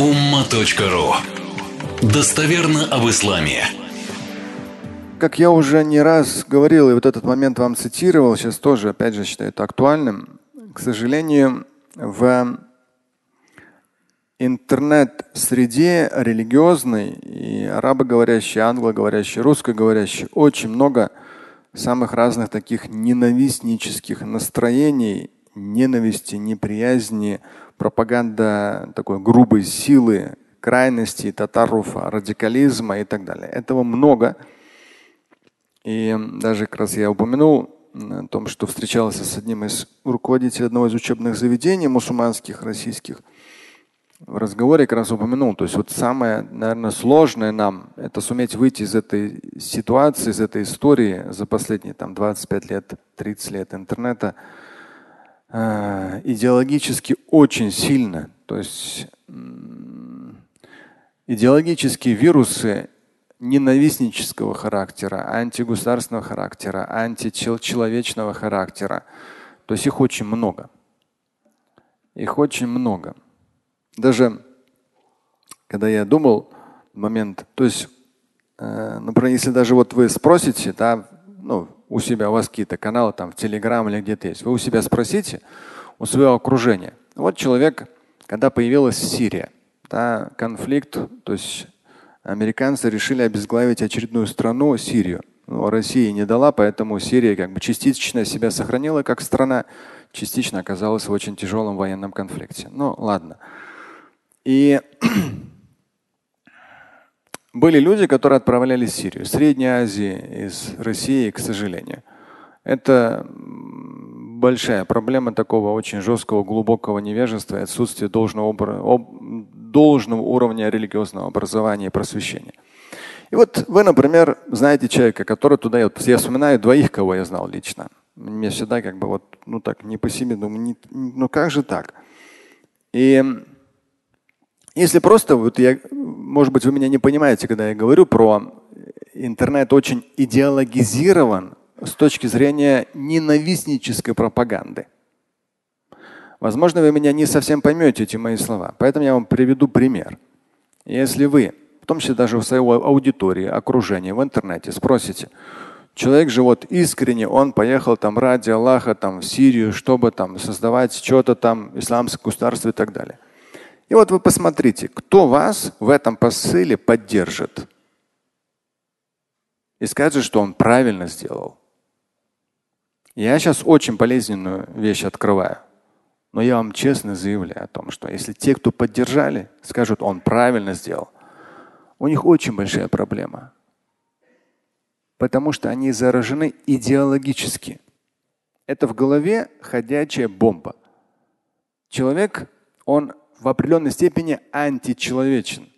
umma.ru Достоверно об исламе. Как я уже не раз говорил, и вот этот момент вам цитировал, сейчас тоже, опять же, считаю это актуальным. К сожалению, в интернет-среде религиозной и арабоговорящей, англоговорящей, русскоговорящей очень много самых разных таких ненавистнических настроений, ненависти, неприязни, пропаганда такой грубой силы, крайности, татаруфа, радикализма и так далее. Этого много. И даже как раз я упомянул о том, что встречался с одним из руководителей одного из учебных заведений мусульманских, российских. В разговоре как раз упомянул, то есть вот самое, наверное, сложное нам – это суметь выйти из этой ситуации, из этой истории за последние там, 25 лет, 30 лет интернета э, идеологически очень сильно. То есть идеологические вирусы ненавистнического характера, антигосударственного характера, античеловечного характера. То есть их очень много. Их очень много. Даже когда я думал момент, то есть, э, например, если даже вот вы спросите, да, ну, у себя у вас какие-то каналы там в Телеграм или где-то есть, вы у себя спросите, у своего окружения. Вот человек, когда появилась Сирия, да, конфликт, то есть американцы решили обезглавить очередную страну, Сирию. Но ну, Россия не дала, поэтому Сирия как бы частично себя сохранила как страна, частично оказалась в очень тяжелом военном конфликте. Ну ладно. И были люди, которые отправлялись в Сирию, Средней Азии, из России, к сожалению. Это большая проблема такого очень жесткого, глубокого невежества и отсутствия должного, должного уровня религиозного образования и просвещения. И вот вы, например, знаете человека, который туда идет. Я вспоминаю двоих, кого я знал лично. Мне всегда как бы вот, ну так, не по себе думаю, не, ну как же так? И если просто, вот я, может быть, вы меня не понимаете, когда я говорю про интернет очень идеологизирован с точки зрения ненавистнической пропаганды. Возможно, вы меня не совсем поймете эти мои слова, поэтому я вам приведу пример. Если вы, в том числе даже в своей аудитории, окружении, в интернете спросите, человек же вот искренне, он поехал там ради Аллаха там в Сирию, чтобы там создавать что-то там, исламское государство и так далее. И вот вы посмотрите, кто вас в этом посыле поддержит. И скажет, что он правильно сделал. Я сейчас очень болезненную вещь открываю. Но я вам честно заявляю о том, что если те, кто поддержали, скажут, он правильно сделал, у них очень большая проблема. Потому что они заражены идеологически. Это в голове ходячая бомба. Человек, он в определенной степени античеловечен.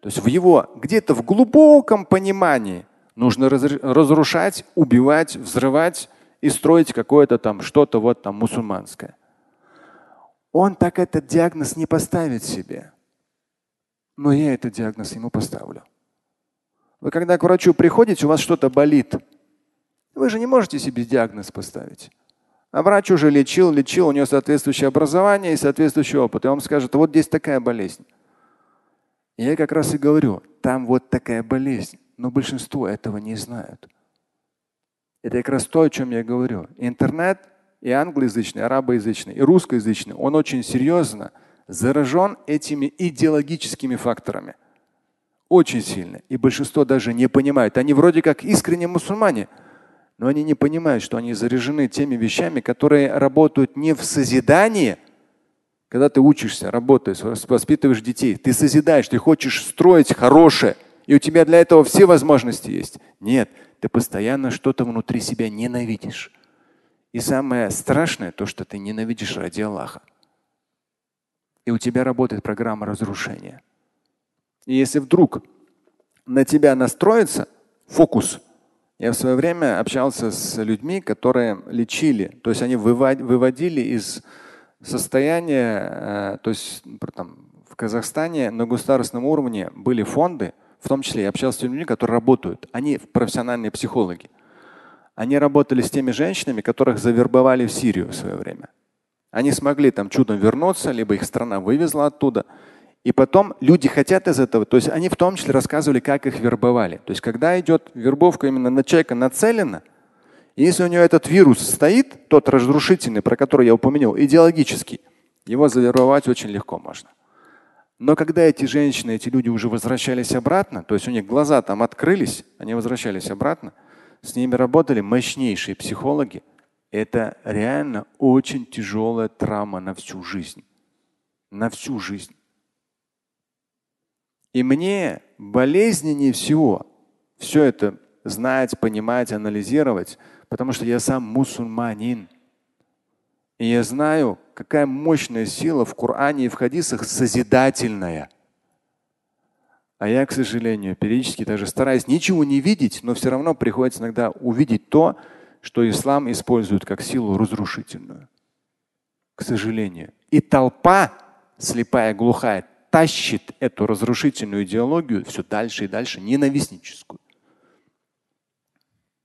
То есть в его где-то в глубоком понимании нужно разрушать, убивать, взрывать и строить какое-то там что-то вот там мусульманское он так этот диагноз не поставит себе. Но я этот диагноз ему поставлю. Вы когда к врачу приходите, у вас что-то болит. Вы же не можете себе диагноз поставить. А врач уже лечил, лечил, у него соответствующее образование и соответствующий опыт. И он скажет, вот здесь такая болезнь. И я как раз и говорю, там вот такая болезнь. Но большинство этого не знают. Это как раз то, о чем я говорю. Интернет и англоязычный, и арабоязычный, и русскоязычный, он очень серьезно заражен этими идеологическими факторами. Очень сильно. И большинство даже не понимают. Они вроде как искренние мусульмане, но они не понимают, что они заряжены теми вещами, которые работают не в созидании, когда ты учишься, работаешь, воспитываешь детей, ты созидаешь, ты хочешь строить хорошее, и у тебя для этого все возможности есть. Нет, ты постоянно что-то внутри себя ненавидишь. И самое страшное то, что ты ненавидишь ради Аллаха. И у тебя работает программа разрушения. И если вдруг на тебя настроится фокус, я в свое время общался с людьми, которые лечили, то есть они выводили из состояния, э, то есть там, в Казахстане на государственном уровне были фонды, в том числе я общался с людьми, которые работают, они профессиональные психологи. Они работали с теми женщинами, которых завербовали в Сирию в свое время. Они смогли там чудом вернуться, либо их страна вывезла оттуда. И потом люди хотят из этого, то есть они в том числе рассказывали, как их вербовали. То есть когда идет вербовка именно на человека нацелена, если у него этот вирус стоит, тот разрушительный, про который я упомянул, идеологический, его завербовать очень легко можно. Но когда эти женщины, эти люди уже возвращались обратно, то есть у них глаза там открылись, они возвращались обратно, с ними работали мощнейшие психологи. Это реально очень тяжелая травма на всю жизнь. На всю жизнь. И мне болезненнее всего все это знать, понимать, анализировать, потому что я сам мусульманин. И я знаю, какая мощная сила в Коране и в хадисах созидательная. А я, к сожалению, периодически даже стараюсь ничего не видеть, но все равно приходится иногда увидеть то, что ислам использует как силу разрушительную. К сожалению. И толпа, слепая, глухая, тащит эту разрушительную идеологию все дальше и дальше, ненавистническую.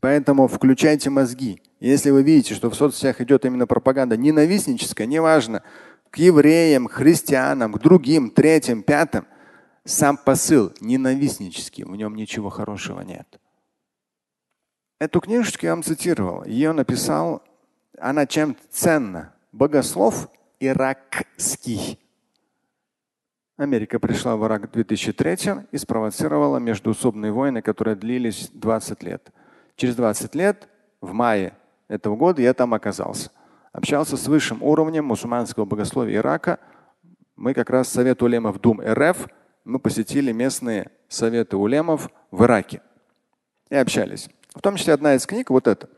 Поэтому включайте мозги. Если вы видите, что в соцсетях идет именно пропаганда ненавистническая, неважно, к евреям, христианам, к другим, третьим, пятым, сам посыл ненавистнический, в нем ничего хорошего нет. Эту книжечку я вам цитировал. Ее написал, она чем ценна. Богослов иракский. Америка пришла в Ирак в 2003 и спровоцировала междуусобные войны, которые длились 20 лет. Через 20 лет, в мае этого года, я там оказался. Общался с высшим уровнем мусульманского богословия Ирака. Мы как раз Совет улемов Дум РФ, мы посетили местные советы улемов в Ираке и общались. В том числе одна из книг вот эта.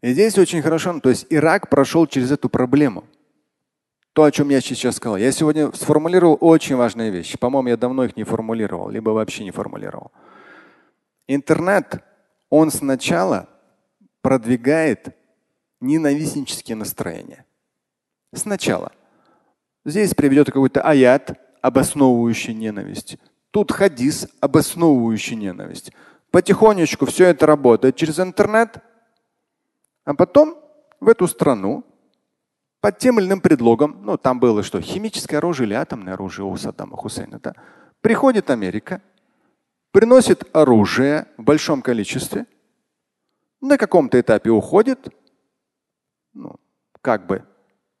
И здесь очень хорошо, ну, то есть Ирак прошел через эту проблему – то, о чем я сейчас сказал. Я сегодня сформулировал очень важные вещи. По-моему, я давно их не формулировал, либо вообще не формулировал. Интернет, он сначала продвигает ненавистнические настроения. Сначала. Здесь приведет какой-то аят, обосновывающий ненависть. Тут хадис, обосновывающий ненависть. Потихонечку все это работает через интернет, а потом в эту страну под тем или иным предлогом, ну там было что, химическое оружие или атомное оружие у Саддама Хусейна, да, приходит Америка, приносит оружие в большом количестве, на каком-то этапе уходит, ну, как бы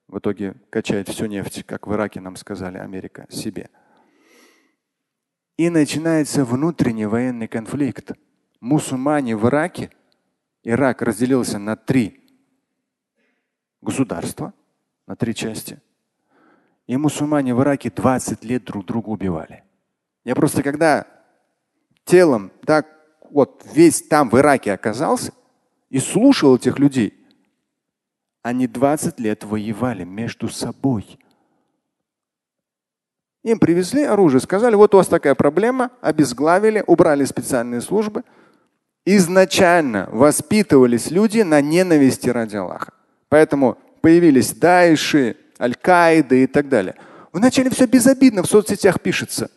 в итоге качает всю нефть, как в Ираке нам сказали, Америка себе. И начинается внутренний военный конфликт. Мусульмане в Ираке, Ирак разделился на три государства – на три части. И мусульмане в Ираке 20 лет друг друга убивали. Я просто когда телом так вот весь там в Ираке оказался и слушал этих людей, они 20 лет воевали между собой. Им привезли оружие, сказали, вот у вас такая проблема, обезглавили, убрали специальные службы. Изначально воспитывались люди на ненависти ради Аллаха. Поэтому появились Дайши, Аль-Каида и так далее. Вначале все безобидно в соцсетях пишется.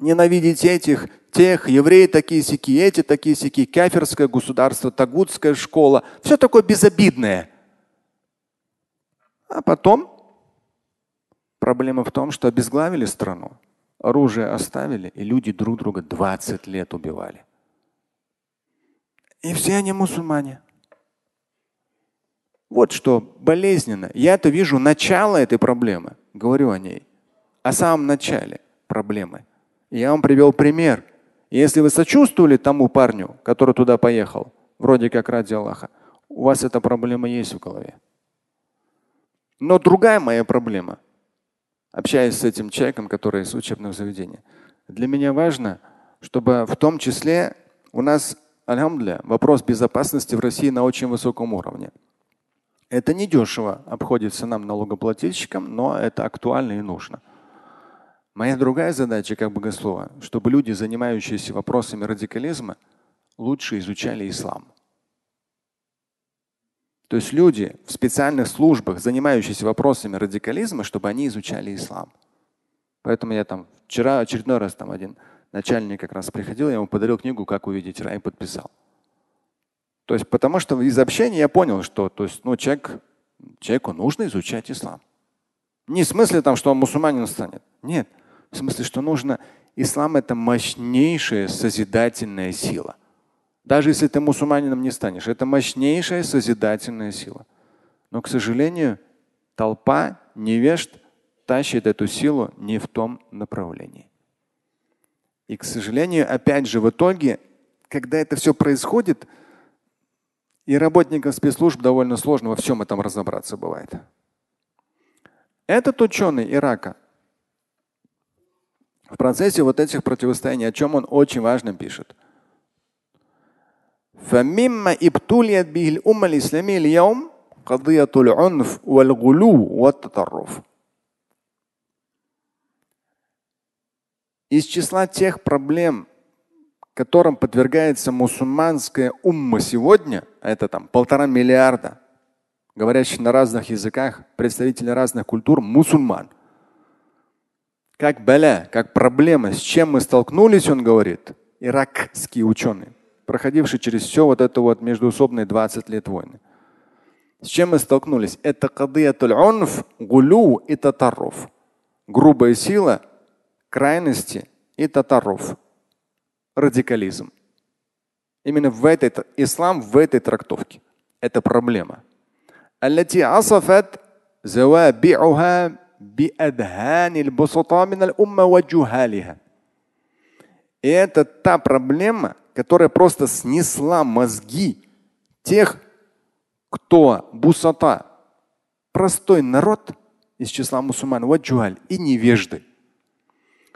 Ненавидеть этих, тех, евреи такие сики, эти такие сики, кафирское государство, тагутская школа. Все такое безобидное. А потом проблема в том, что обезглавили страну, оружие оставили, и люди друг друга 20 лет убивали. И все они мусульмане. Вот что болезненно. Я это вижу начало этой проблемы. Говорю о ней. О самом начале проблемы. я вам привел пример. Если вы сочувствовали тому парню, который туда поехал, вроде как ради Аллаха, у вас эта проблема есть в голове. Но другая моя проблема, общаясь с этим человеком, который из учебного заведения, для меня важно, чтобы в том числе у нас, альхамдля, вопрос безопасности в России на очень высоком уровне. Это недешево обходится нам, налогоплательщикам, но это актуально и нужно. Моя другая задача как богослова, чтобы люди, занимающиеся вопросами радикализма, лучше изучали ислам. То есть люди в специальных службах, занимающиеся вопросами радикализма, чтобы они изучали ислам. Поэтому я там вчера очередной раз там один начальник как раз приходил, я ему подарил книгу «Как увидеть рай» и подписал. То есть, потому что из общения я понял, что то есть, ну, человек, человеку нужно изучать ислам. Не в смысле там, что он мусульманин станет. Нет. В смысле, что нужно. Ислам это мощнейшая созидательная сила. Даже если ты мусульманином не станешь, это мощнейшая созидательная сила. Но, к сожалению, толпа невежд тащит эту силу не в том направлении. И, к сожалению, опять же, в итоге, когда это все происходит, и работникам спецслужб довольно сложно во всем этом разобраться бывает. Этот ученый Ирака в процессе вот этих противостояний, о чем он очень важно пишет. فمما ابتليت به الأمة الإسلامية اليوم قضية العنف والغلو والتطرف. Из числа тех проблем, которым подвергается мусульманская умма сегодня, а это там полтора миллиарда, говорящих на разных языках, представители разных культур, мусульман. Как баля, как проблема, с чем мы столкнулись, он говорит, иракский ученый, проходивший через все вот это вот междуусобные 20 лет войны. С чем мы столкнулись? Это кадиятуль унф, гулю и татаров. Грубая сила, крайности и татаров радикализм. Именно в этой, ислам в этой трактовке. Это проблема. И это та проблема, которая просто снесла мозги тех, кто бусата, простой народ из числа мусульман, ваджуаль и невежды.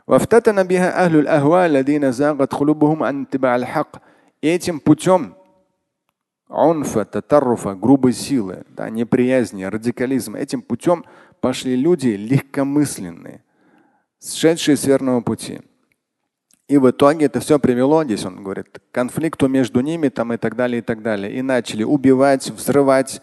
وافتتن بها أهل الأهواء الذين زاغت قلوبهم عن اتباع الحق. И этим путем унфа, татарруфа, грубой силы, да, неприязни, радикализма, этим путем пошли люди легкомысленные, сшедшие с верного пути. И в итоге это все привело, здесь он говорит, к конфликту между ними там и так далее, и так далее. И начали убивать, взрывать,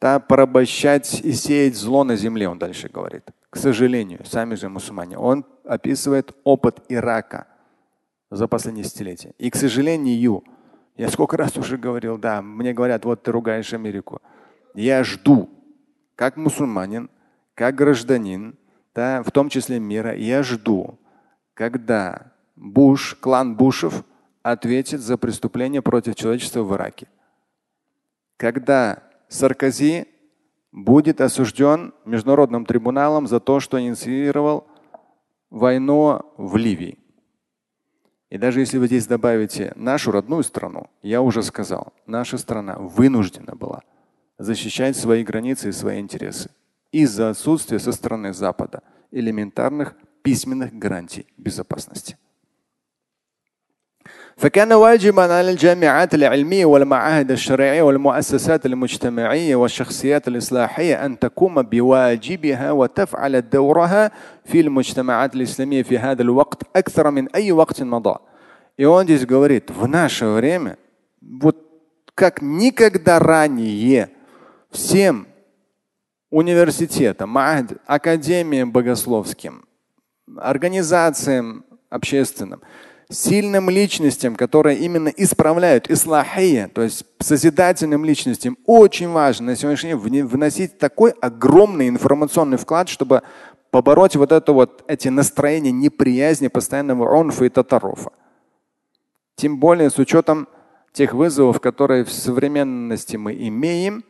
да, порабощать и сеять зло на земле, он дальше говорит. К сожалению, сами же мусульмане. Он описывает опыт Ирака за последние десятилетия. И, к сожалению, я сколько раз уже говорил, да, мне говорят, вот ты ругаешь Америку. Я жду, как мусульманин, как гражданин, да, в том числе мира, я жду, когда Буш, клан Бушев ответит за преступление против человечества в Ираке. Когда Саркози будет осужден международным трибуналом за то, что инициировал войну в Ливии. И даже если вы здесь добавите нашу родную страну, я уже сказал, наша страна вынуждена была защищать свои границы и свои интересы из-за отсутствия со стороны Запада элементарных письменных гарантий безопасности. فكان واجبا على الجامعات العلمية والمعاهد الشرعية والمؤسسات المجتمعية والشخصيات الإصلاحية أن تقوم بواجبها وتفعل دورها في المجتمعات الإسلامية في هذا الوقت أكثر من أي وقت مضى. И он здесь говорит, в наше время, вот как никогда ранее, всем университетам, академиям богословским, организациям общественным – сильным личностям, которые именно исправляют ислахия, то есть созидательным личностям, очень важно на сегодняшний день вносить такой огромный информационный вклад, чтобы побороть вот это вот эти настроения неприязни, постоянного онфа и татарофа. Тем более с учетом тех вызовов, которые в современности мы имеем,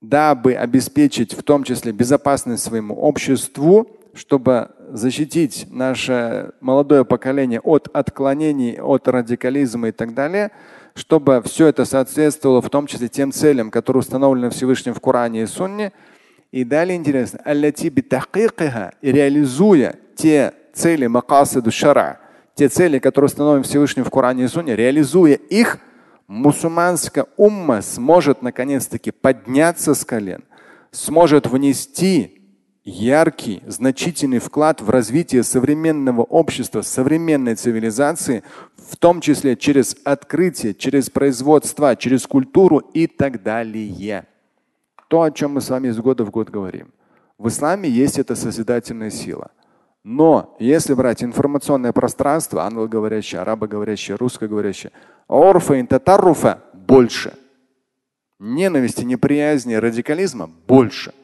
дабы обеспечить в том числе безопасность своему обществу, чтобы защитить наше молодое поколение от отклонений, от радикализма и так далее, чтобы все это соответствовало в том числе тем целям, которые установлены Всевышним в Коране и Сунне. И далее интересно, и реализуя те цели макасиду шара, те цели, которые установлены Всевышним в Коране и Сунне, реализуя их, мусульманская умма сможет наконец-таки подняться с колен, сможет внести яркий, значительный вклад в развитие современного общества, современной цивилизации, в том числе через открытие, через производство, через культуру и так далее. То, о чем мы с вами из года в год говорим. В исламе есть эта созидательная сила. Но если брать информационное пространство, англоговорящее, арабоговорящее, русскоговорящее, орфа и татаруфа больше. Ненависти, неприязни, радикализма больше –